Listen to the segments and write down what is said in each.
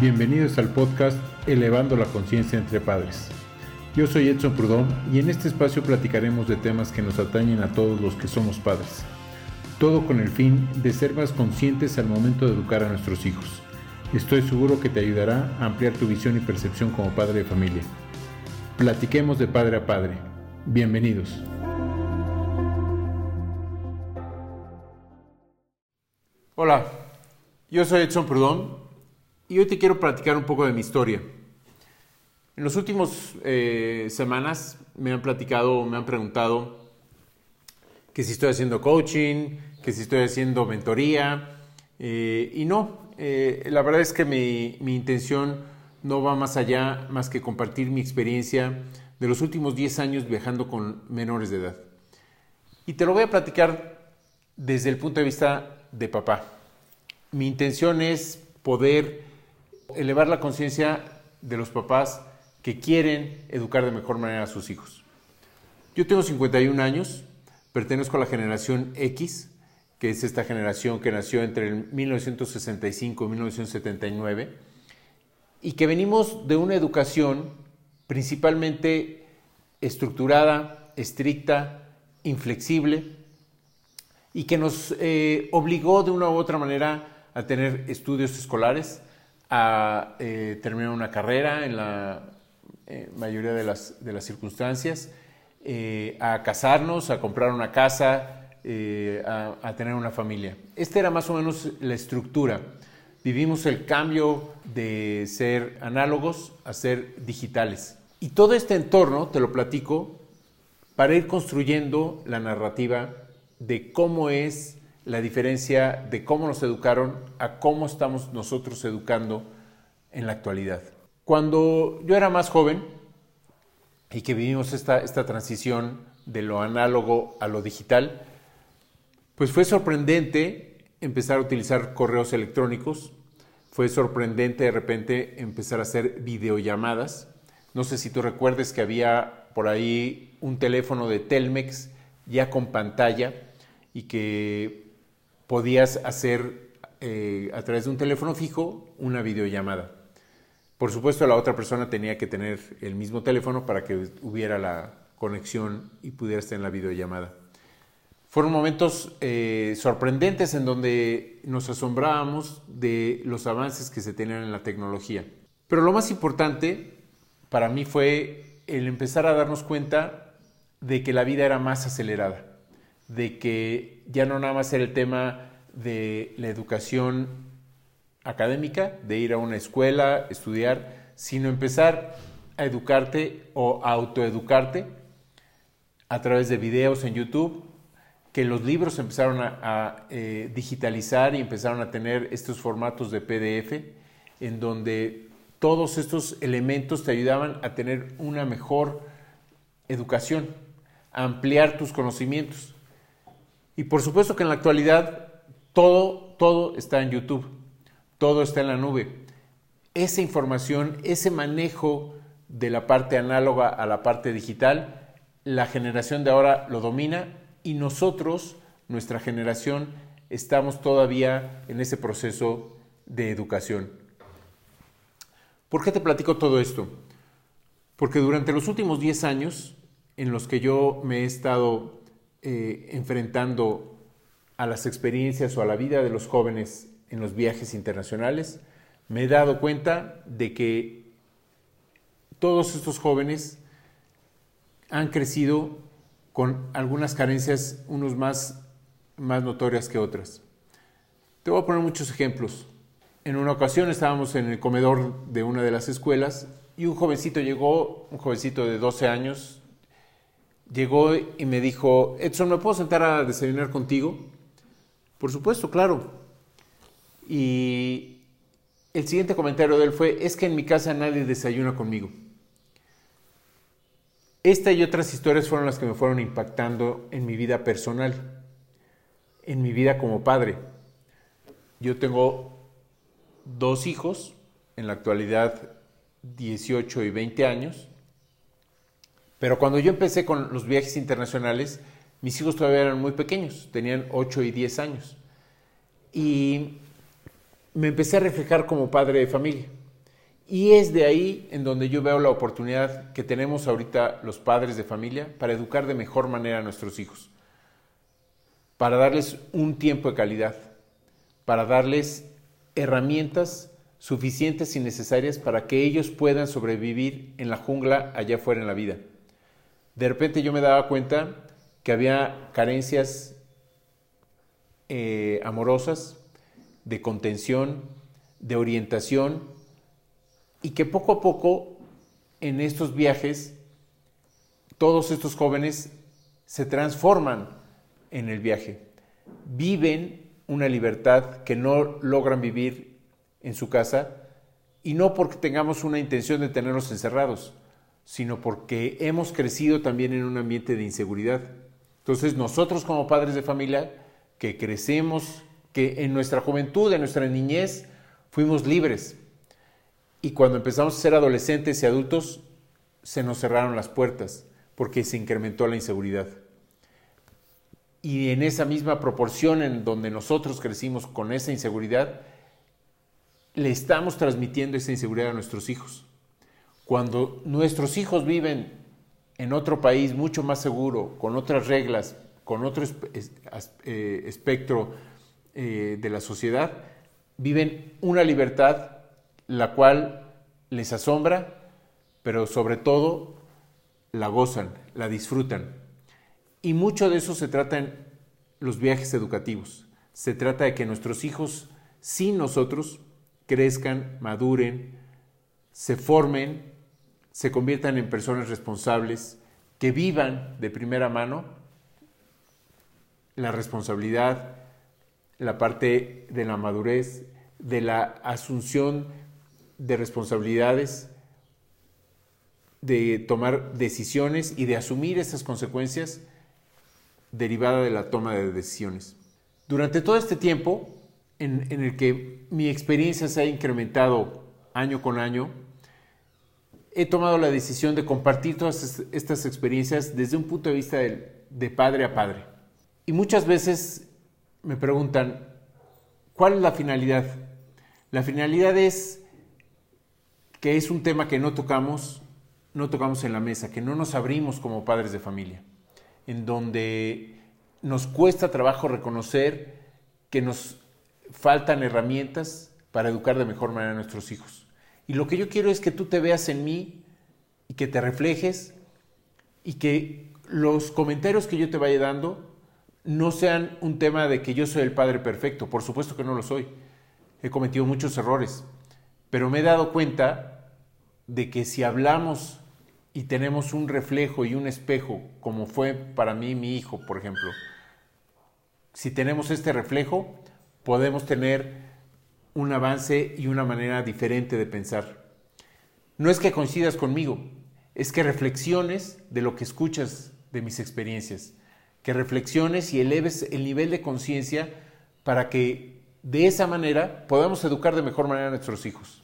Bienvenidos al podcast Elevando la Conciencia entre Padres. Yo soy Edson Prudón y en este espacio platicaremos de temas que nos atañen a todos los que somos padres. Todo con el fin de ser más conscientes al momento de educar a nuestros hijos. Estoy seguro que te ayudará a ampliar tu visión y percepción como padre de familia. Platiquemos de padre a padre. Bienvenidos. Hola, yo soy Edson Prudón y hoy te quiero platicar un poco de mi historia. En las últimas eh, semanas me han platicado, me han preguntado que si estoy haciendo coaching, que si estoy haciendo mentoría, eh, y no, eh, la verdad es que mi, mi, intención no va más allá más que compartir mi experiencia de los últimos 10 años viajando con menores de edad. Y te lo voy a platicar desde el punto de vista de papá. Mi intención es poder elevar la conciencia de los papás que quieren educar de mejor manera a sus hijos. Yo tengo 51 años, pertenezco a la generación X, que es esta generación que nació entre el 1965 y 1979, y que venimos de una educación principalmente estructurada, estricta, inflexible, y que nos eh, obligó de una u otra manera a tener estudios escolares, a eh, terminar una carrera en la eh, mayoría de las, de las circunstancias, eh, a casarnos, a comprar una casa, a, a, tener una familia. Esta era más o menos la estructura. Vivimos el cambio de ser análogos a ser digitales. Y todo este entorno, te lo platico, para ir construyendo la narrativa de cómo es la diferencia de cómo nos educaron a cómo estamos nosotros educando en la actualidad. Cuando yo era más joven y que vivimos esta, esta transición de lo análogo a lo digital, pues fue sorprendente empezar a utilizar correos electrónicos, fue sorprendente de repente empezar a hacer videollamadas. No sé si tú recuerdes que había por ahí un teléfono de Telmex ya con pantalla y que podías hacer eh, a través de un teléfono fijo una videollamada. Por supuesto, la otra persona tenía que tener el mismo teléfono para que hubiera la conexión y pudiera estar en la videollamada. Fueron momentos eh, sorprendentes en donde nos asombrábamos de los avances que se tenían en la tecnología. Pero lo más importante para mí fue el empezar a darnos cuenta de que la vida era más acelerada de que ya no nada más era el tema de la educación académica, de ir a una escuela, estudiar, sino empezar a educarte o a autoeducarte a través de videos en YouTube, que los libros empezaron a, eh, digitalizar y empezaron a tener estos formatos de PDF, en donde todos estos elementos te ayudaban a tener una mejor educación, a ampliar tus conocimientos. Y por supuesto que en la actualidad todo, todo está en YouTube, todo está en la nube. Esa información, ese manejo de la parte análoga a la parte digital, la generación de ahora lo domina y nosotros, nuestra generación, estamos todavía en ese proceso de educación. ¿Por qué te platico todo esto? Porque durante los últimos 10 años en los que yo me he estado eh, enfrentando a las experiencias o a la vida de los jóvenes en los viajes internacionales, me he dado cuenta de que todos estos jóvenes han crecido con algunas carencias, unos más, más notorias que otras. Te voy a poner muchos ejemplos. En una ocasión estábamos en el comedor de una de las escuelas y un jovencito llegó, un jovencito de 12 años, llegó y me dijo, Edson, ¿me puedo sentar a desayunar contigo? Por supuesto, claro. Y el siguiente comentario de él fue, es que en mi casa nadie desayuna conmigo. Esta y otras historias fueron las que me fueron impactando en mi vida personal, en mi vida como padre. Yo tengo dos hijos, en la actualidad 18 y 20 años, pero cuando yo empecé con los viajes internacionales, mis hijos todavía eran muy pequeños, tenían 8 y 10 años. Y me empecé a reflejar como padre de familia. Y es de ahí en donde yo veo la oportunidad que tenemos ahorita los padres de familia para educar de mejor manera a nuestros hijos, para darles un tiempo de calidad, para darles herramientas suficientes y necesarias para que ellos puedan sobrevivir en la jungla allá afuera en la vida. De repente yo me daba cuenta que había carencias eh, amorosas, de contención, de orientación, y que poco a poco en estos viajes todos estos jóvenes se transforman en el viaje, viven una libertad que no logran vivir en su casa y no porque tengamos una intención de tenerlos encerrados, sino porque hemos crecido también en un ambiente de inseguridad. Entonces nosotros como padres de familia que crecemos, que en nuestra juventud, en nuestra niñez, fuimos libres. Y cuando empezamos a ser adolescentes y adultos, se nos cerraron las puertas porque se incrementó la inseguridad. Y en esa misma proporción en donde nosotros crecimos con esa inseguridad, le estamos transmitiendo esa inseguridad a nuestros hijos. Cuando nuestros hijos viven en otro país mucho más seguro, con otras reglas, con otro eh, espectro eh, de la sociedad, viven una libertad la cual les asombra, pero sobre todo la gozan, la disfrutan. Y mucho de eso se trata en los viajes educativos. Se trata de que nuestros hijos, sin nosotros, crezcan, maduren, se formen, se conviertan en personas responsables, que vivan de primera mano la responsabilidad, la parte de la madurez, de la asunción de responsabilidades, de tomar decisiones y de asumir esas consecuencias derivadas de la toma de decisiones. Durante todo este tiempo en, en el que mi experiencia se ha incrementado año con año, he tomado la decisión de compartir todas estas experiencias desde un punto de vista de, padre a padre. Y muchas veces me preguntan, ¿cuál es la finalidad? La finalidad es que es un tema que no tocamos, no tocamos en la mesa, que no nos abrimos como padres de familia, en donde nos cuesta trabajo reconocer que nos faltan herramientas para educar de mejor manera a nuestros hijos. Y lo que yo quiero es que tú te veas en mí y que te reflejes y que los comentarios que yo te vaya dando no sean un tema de que yo soy el padre perfecto. Por supuesto que no lo soy. He cometido muchos errores. Pero me he dado cuenta de que si hablamos y tenemos un reflejo y un espejo, como fue para mí mi hijo, por ejemplo, si tenemos este reflejo, podemos tener un avance y una manera diferente de pensar. No es que coincidas conmigo, es que reflexiones de lo que escuchas de mis experiencias, que reflexiones y eleves el nivel de conciencia para que de esa manera podamos educar de mejor manera a nuestros hijos.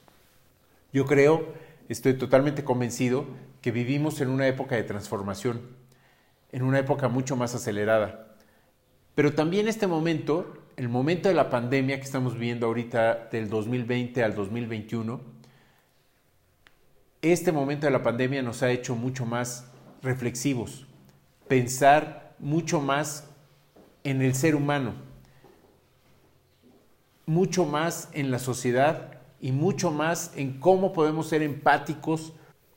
Yo creo, estoy totalmente convencido, que vivimos en una época de transformación, en una época mucho más acelerada. Pero también este momento el momento de la pandemia que estamos viviendo ahorita del 2020 al 2021, este momento de la pandemia nos ha hecho mucho más reflexivos, pensar mucho más en el ser humano, mucho más en la sociedad y mucho más en cómo podemos ser empáticos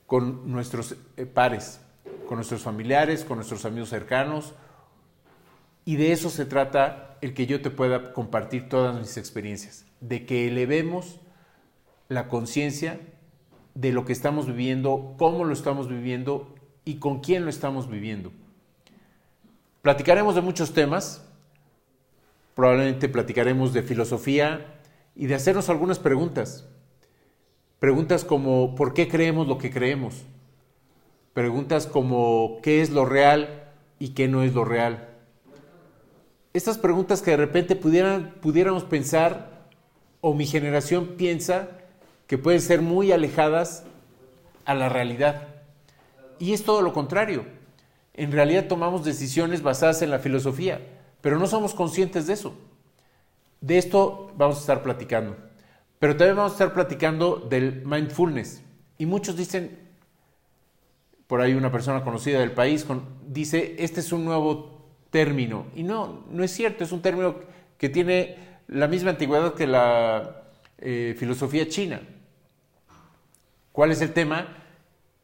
con nuestros eh, pares, con nuestros familiares, con nuestros amigos cercanos. Y de eso se trata el que yo te pueda compartir todas mis experiencias, de que elevemos la conciencia de lo que estamos viviendo, cómo lo estamos viviendo y con quién lo estamos viviendo. Platicaremos de muchos temas, probablemente platicaremos de filosofía y de hacernos algunas preguntas. Preguntas como ¿por qué creemos lo que creemos? Preguntas como ¿qué es lo real y qué no es lo real? Estas preguntas que de repente pudiéramos pensar, o mi generación piensa, que pueden ser muy alejadas a la realidad. Y es todo lo contrario. En realidad tomamos decisiones basadas en la filosofía, pero no somos conscientes de eso. De esto vamos a estar platicando. Pero también vamos a estar platicando del mindfulness. Y muchos dicen, por ahí una persona conocida del país dice, este es un nuevo término. Y no, no es cierto, es un término que tiene la misma antigüedad que la eh, filosofía china. ¿Cuál es el tema?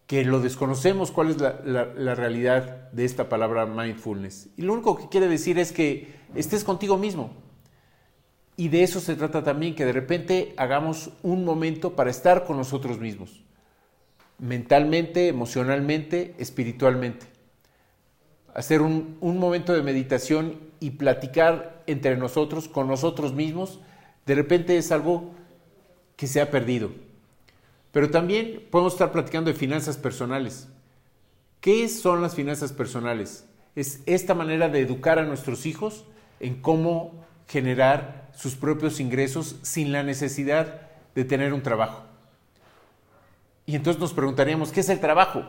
Que lo desconocemos, cuál es la, realidad de esta palabra mindfulness. Y lo único que quiere decir es que estés contigo mismo. Y de eso se trata también, que de repente hagamos un momento para estar con nosotros mismos, mentalmente, emocionalmente, espiritualmente. Hacer un, un momento de meditación y platicar entre nosotros, con nosotros mismos, de repente es algo que se ha perdido. Pero también podemos estar platicando de finanzas personales. ¿Qué son las finanzas personales? Es esta manera de educar a nuestros hijos en cómo generar sus propios ingresos sin la necesidad de tener un trabajo. Y entonces nos preguntaríamos, ¿qué es el trabajo?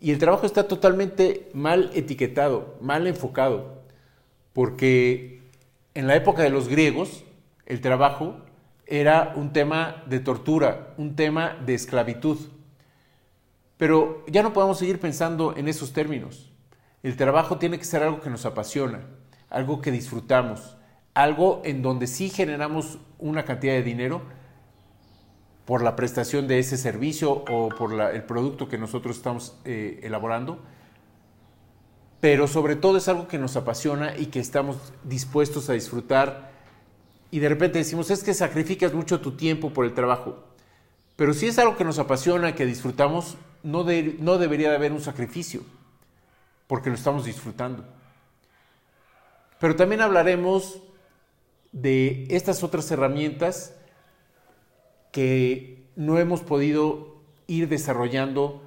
Y el trabajo está totalmente mal etiquetado, mal enfocado, porque en la época de los griegos el trabajo era un tema de tortura, un tema de esclavitud. Pero ya no podemos seguir pensando en esos términos. El trabajo tiene que ser algo que nos apasiona, algo que disfrutamos, algo en donde sí generamos una cantidad de dinero por la prestación de ese servicio o por el producto que nosotros estamos eh, elaborando, pero sobre todo es algo que nos apasiona y que estamos dispuestos a disfrutar y de repente decimos, es que sacrificas mucho tu tiempo por el trabajo. Pero si es algo que nos apasiona, que disfrutamos, no, no debería de haber un sacrificio, porque lo estamos disfrutando. Pero también hablaremos de estas otras herramientas que no hemos podido ir desarrollando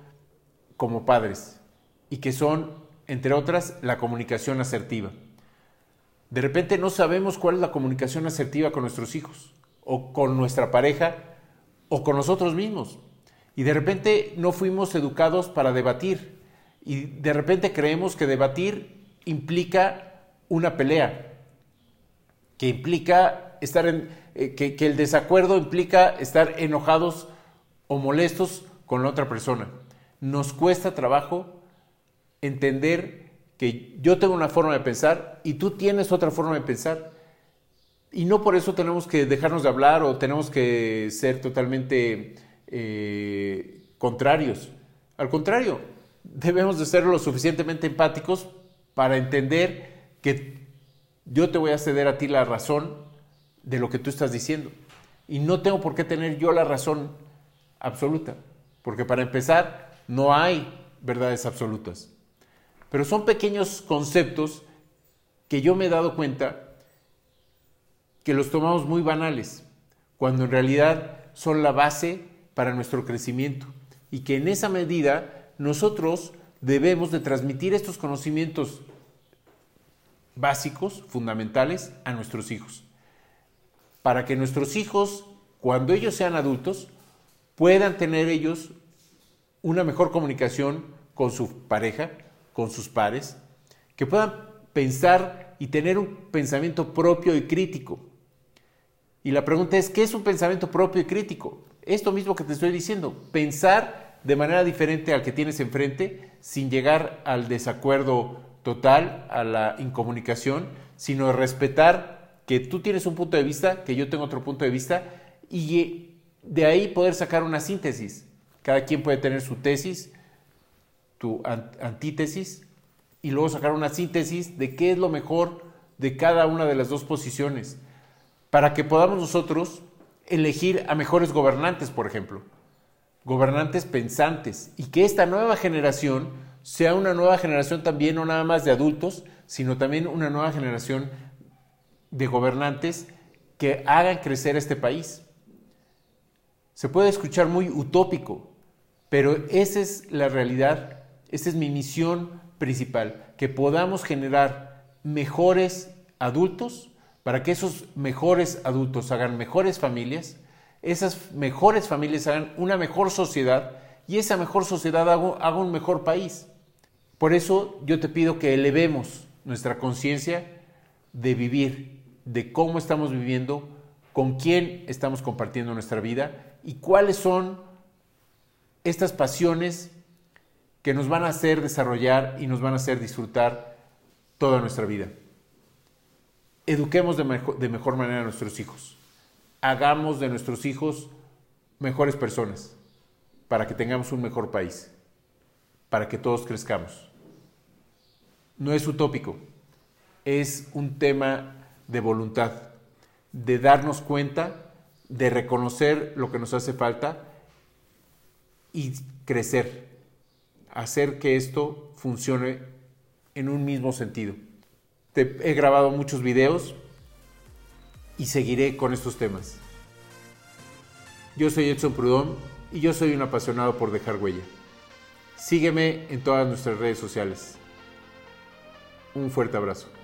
como padres y que son, entre otras, la comunicación asertiva. De repente no sabemos cuál es la comunicación asertiva con nuestros hijos, o con nuestra pareja, o con nosotros mismos. Y de repente no fuimos educados para debatir. Y de repente creemos que debatir implica una pelea, que implica estar eh, que, que el desacuerdo implica estar enojados o molestos con la otra persona. Nos cuesta trabajo entender que yo tengo una forma de pensar y tú tienes otra forma de pensar. Y no por eso tenemos que dejarnos de hablar o tenemos que ser totalmente eh, contrarios. Al contrario, debemos de ser lo suficientemente empáticos para entender que yo te voy a ceder a ti la razón de lo que tú estás diciendo. Y no tengo por qué tener yo la razón absoluta, porque para empezar, no hay verdades absolutas. Pero son pequeños conceptos que yo me he dado cuenta que los tomamos muy banales, cuando en realidad son la base para nuestro crecimiento y que en esa medida nosotros debemos de transmitir estos conocimientos básicos, fundamentales, a nuestros hijos, para que nuestros hijos, cuando ellos sean adultos, puedan tener ellos una mejor comunicación con su pareja, con sus pares, que puedan pensar y tener un pensamiento propio y crítico. Y la pregunta es, ¿qué es un pensamiento propio y crítico? Esto mismo que te estoy diciendo, pensar de manera diferente al que tienes enfrente, sin llegar al desacuerdo total, a la incomunicación, sino respetar que tú tienes un punto de vista, que yo tengo otro punto de vista, y de ahí poder sacar una síntesis. Cada quien puede tener su tesis, tu antítesis y luego sacar una síntesis de qué es lo mejor de cada una de las dos posiciones, para que podamos nosotros elegir a mejores gobernantes, por ejemplo, gobernantes pensantes, y que esta nueva generación sea una nueva generación también, no nada más de adultos, sino también una nueva generación de gobernantes que hagan crecer este país. Se puede escuchar muy utópico, pero esa es la realidad esta es mi misión principal, que podamos generar mejores adultos para que esos mejores adultos hagan mejores familias, esas mejores familias hagan una mejor sociedad y esa mejor sociedad haga, un mejor país. Por eso yo te pido que elevemos nuestra conciencia de vivir, de cómo estamos viviendo con quién estamos compartiendo nuestra vida y cuáles son estas pasiones que nos van a hacer desarrollar y nos van a hacer disfrutar toda nuestra vida. Eduquemos de mejor, manera a nuestros hijos. Hagamos de nuestros hijos mejores personas para que tengamos un mejor país, para que todos crezcamos. No es utópico, es un tema de voluntad, de darnos cuenta, de reconocer lo que nos hace falta y crecer, hacer que esto funcione en un mismo sentido. Te he grabado muchos videos y seguiré con estos temas. Yo soy Edson Prudón y yo soy un apasionado por dejar huella. Sígueme en todas nuestras redes sociales. Un fuerte abrazo.